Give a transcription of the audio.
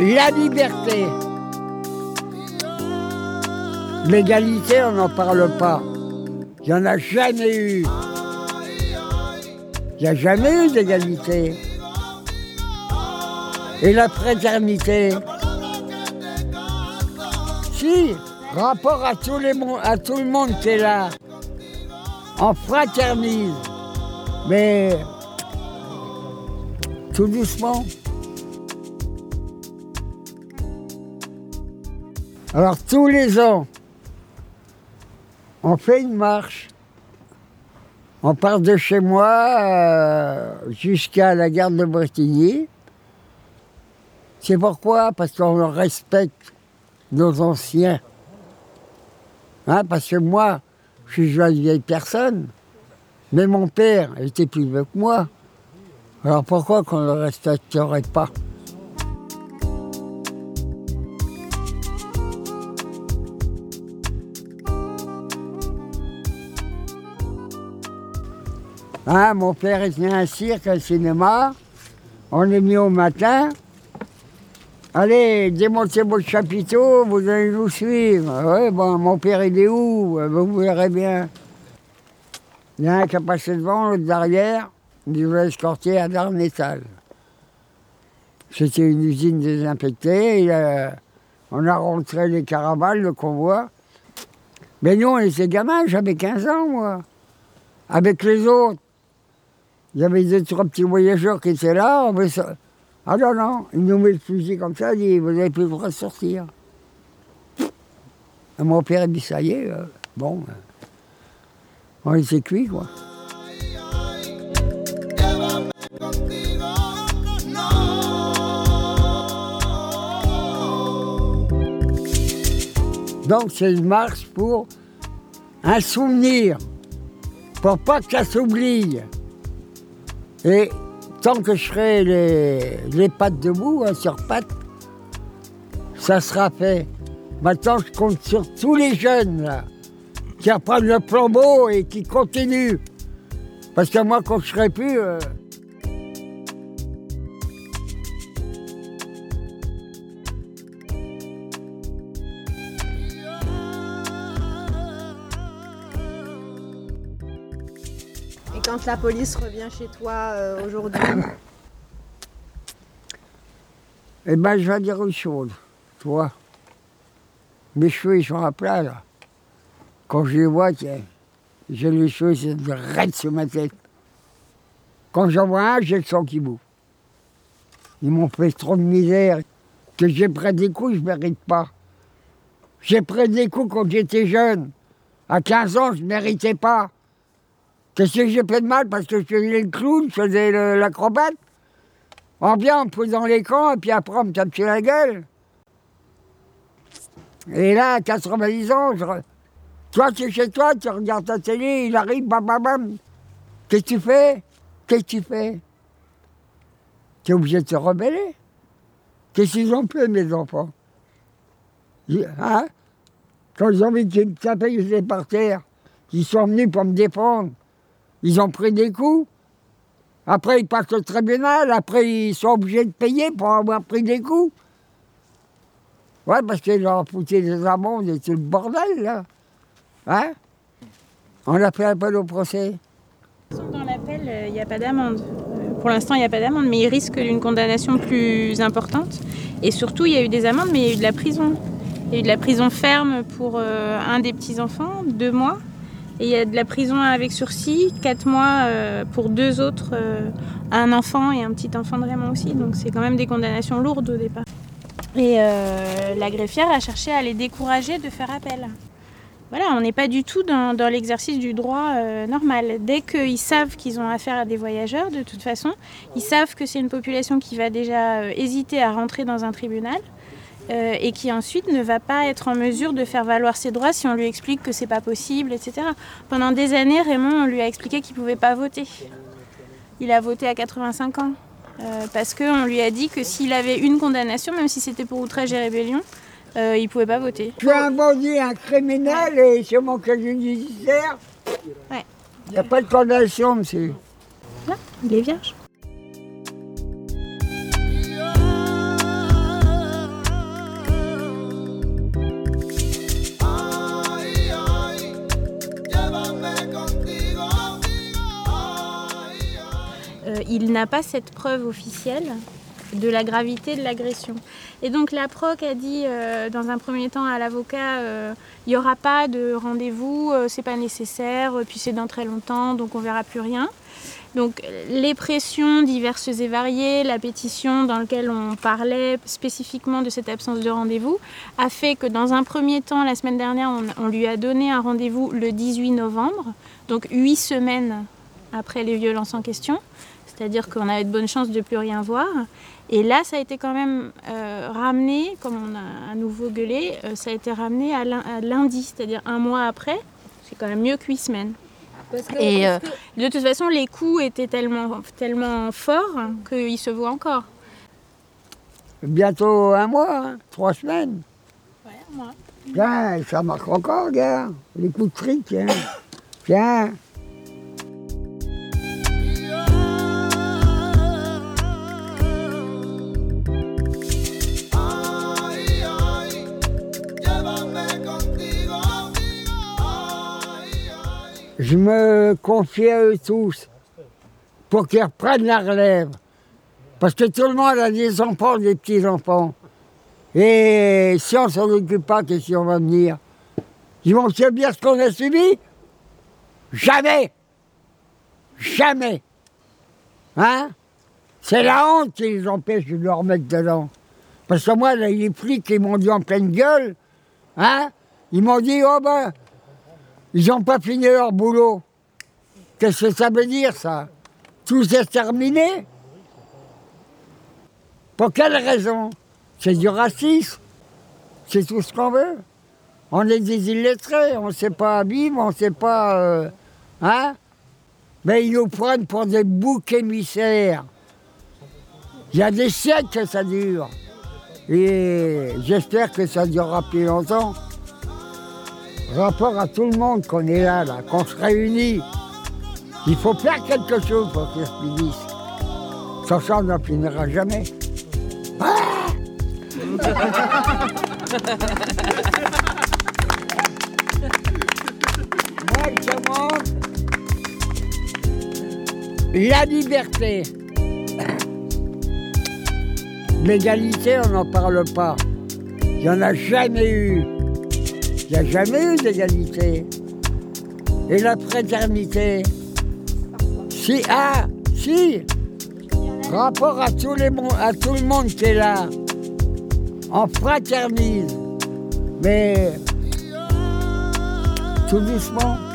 La liberté. L'égalité, on n'en parle pas. Il n'y en a jamais eu. Il n'y a jamais eu d'égalité. Et la fraternité Rapport à, tous les à tout le monde qui est là. On fraternise. Mais tout doucement. Alors tous les ans, on fait une marche. On part de chez moi euh, jusqu'à la gare de Bretigny. C'est pourquoi? Parce qu'on respecte nos anciens. Hein, parce que moi, je suis une vieille personne, mais mon père était plus vieux que moi. Alors pourquoi qu'on ne le respecterait pas? Hein, mon père il tenait un cirque, un cinéma. On est mis au matin. Allez, démontez votre chapiteau, vous allez nous suivre. Oui, bon, mon père il est où? Euh, Vous verrez bien. Il y en a un qui a passé devant, l'autre derrière. Il nous a escortés à Darnétal. C'était une usine désinfectée. euh, on a rentré les caravanes, le convoi. Mais nous, on était gamins, j'avais 15 ans, moi. Avec les autres. Il y avait deux, trois petits voyageurs qui étaient là. Ah non, non, il nous met le fusil comme ça, il dit, vous n'avez plus le droit de sortir. Mon père a dit, ça y est, euh, bon, euh, on était cuits, quoi. Donc c'est une marche pour un souvenir, pour pas que ça s'oublie. Et tant que je serai les, pattes debout, hein, sur pattes, ça sera fait. Maintenant, je compte sur tous les jeunes là, qui reprennent le flambeau et qui continuent. Parce que moi, quand je serai plus. euh, quand la police revient chez toi euh, aujourd'hui, Eh ben, je vais dire une chose, tu vois. Mes cheveux, ils sont à plat, là. Quand je les vois, tiens, j'ai les cheveux, c'est raides sur ma tête. Quand j'en vois un, j'ai le sang qui boue. Ils m'ont fait trop de misère. Que j'ai pris des coups, je ne mérite pas. J'ai pris des coups quand j'étais jeune. À 15 ans, je ne méritais pas. Qu'est-ce que j'ai fait de mal parce que je faisais le clown, je faisais l'acrobate on me pose dans les camps, et puis après, on me tape sur la gueule. Et là, à 90 ans, je... toi, tu es chez toi, tu regardes ta télé, il arrive, bam, bam, bam. Qu'est-ce que tu fais? Qu'est-ce que tu fais? Tu es obligé de te rebeller. Qu'est-ce qu'ils ont fait, mes enfants? Hein? Quand ils ont vu qu'ils me tapaient, par terre. Ils sont venus pour me défendre. Ils ont pris des coups. Après, ils passent au tribunal. Après, ils sont obligés de payer pour avoir pris des coups. Ouais, parce qu'ils ont foutu des amendes et tout le bordel, là. Hein? On a fait appel au procès. Dans l'appel, euh, il n'y a pas d'amende. Pour l'instant, il n'y a pas d'amende, mais il risque d'une condamnation plus importante. Et surtout, il y a eu des amendes, mais il y a eu de la prison. Il y a eu de la prison ferme pour euh, un des petits-enfants, deux mois. Et il y a de la prison avec sursis, quatre mois euh, pour deux autres, euh, un enfant et un petit enfant de Raymond aussi. Donc c'est quand même des condamnations lourdes au départ. Et euh, la greffière a cherché à les décourager de faire appel. Voilà, on n'est pas du tout dans, l'exercice du droit normal. Dès qu'ils savent qu'ils ont affaire à des voyageurs, de toute façon, ils savent que c'est une population qui va déjà hésiter à rentrer dans un tribunal euh, et qui ensuite ne va pas être en mesure de faire valoir ses droits si on lui explique que c'est pas possible, etc. Pendant des années, Raymond, on lui a expliqué qu'il pouvait pas voter. Il a voté à 85 ans. euh, parce qu'on lui a dit que s'il avait une condamnation, même si c'était pour outrage et rébellion, euh, ils pouvaient pas voter. Je suis un bandit, un criminel et sur mon casier judiciaire. Ouais. Il n'y a pas de condamnation, monsieur. Là, il est vierge. Il n'a pas cette preuve officielle de la gravité de l'agression. Et donc la proc a dit euh, dans un premier temps à l'avocat, euh, il n'y aura pas de rendez-vous, euh, c'est pas nécessaire, euh, puis c'est dans très longtemps, donc on verra plus rien. Donc les pressions diverses et variées, la pétition dans laquelle on parlait spécifiquement de cette absence de rendez-vous, a fait que dans un premier temps, la semaine dernière, on lui a donné un rendez-vous le 18 novembre, donc huit semaines après les violences en question. C'est-à-dire qu'on avait de bonnes chances de ne plus rien voir. Et là, ça a été quand même euh, ramené, comme on a à nouveau gueulé, euh, ça a été ramené à, lundi, c'est-à-dire un mois après. C'est quand même mieux que huit semaines. Parce que, Et euh, parce que- de toute façon, les coups étaient tellement, tellement forts qu'ils se voient encore. Bientôt un mois, hein, trois semaines. Ouais, moi. Tiens, ça marque encore, gars. Les coups de fric, tiens. Tiens. Je me confie à eux tous pour qu'ils reprennent la relève. Parce que tout le monde a des enfants, des petits-enfants. Et si on s'en occupe pas, qu'est-ce qu'on va venir? Ils vont subir ce qu'on a subi? Jamais Jamais Hein? C'est la honte qui les empêche de leur mettre dedans. Parce que moi, les flics, ils m'ont dit en pleine gueule, hein? Ils m'ont dit, oh ben, ils n'ont pas fini leur boulot. Qu'est-ce que ça veut dire, ça? Tout s'est terminé? Pour quelle raison? C'est du racisme? C'est tout ce qu'on veut? On est des illettrés, on ne sait pas vivre, on ne sait pas... euh, hein? Mais ils nous prennent pour des boucs émissaires. Il y a des siècles que ça dure. Et j'espère que ça durera plus longtemps rapport à tout le monde qu'on est là, là qu'on se réunit. Il faut faire quelque chose pour qu'ils se finissent. Sans ça, on n'en finira jamais. Ah Moi, je demande la liberté. L'égalité, on n'en parle pas. Il n'y en a jamais eu. Il n'y a jamais eu d'égalité. Et la fraternité Si, ah, si Rapport à, tous les, tout le monde qui est là. On fraternise. Mais tout doucement.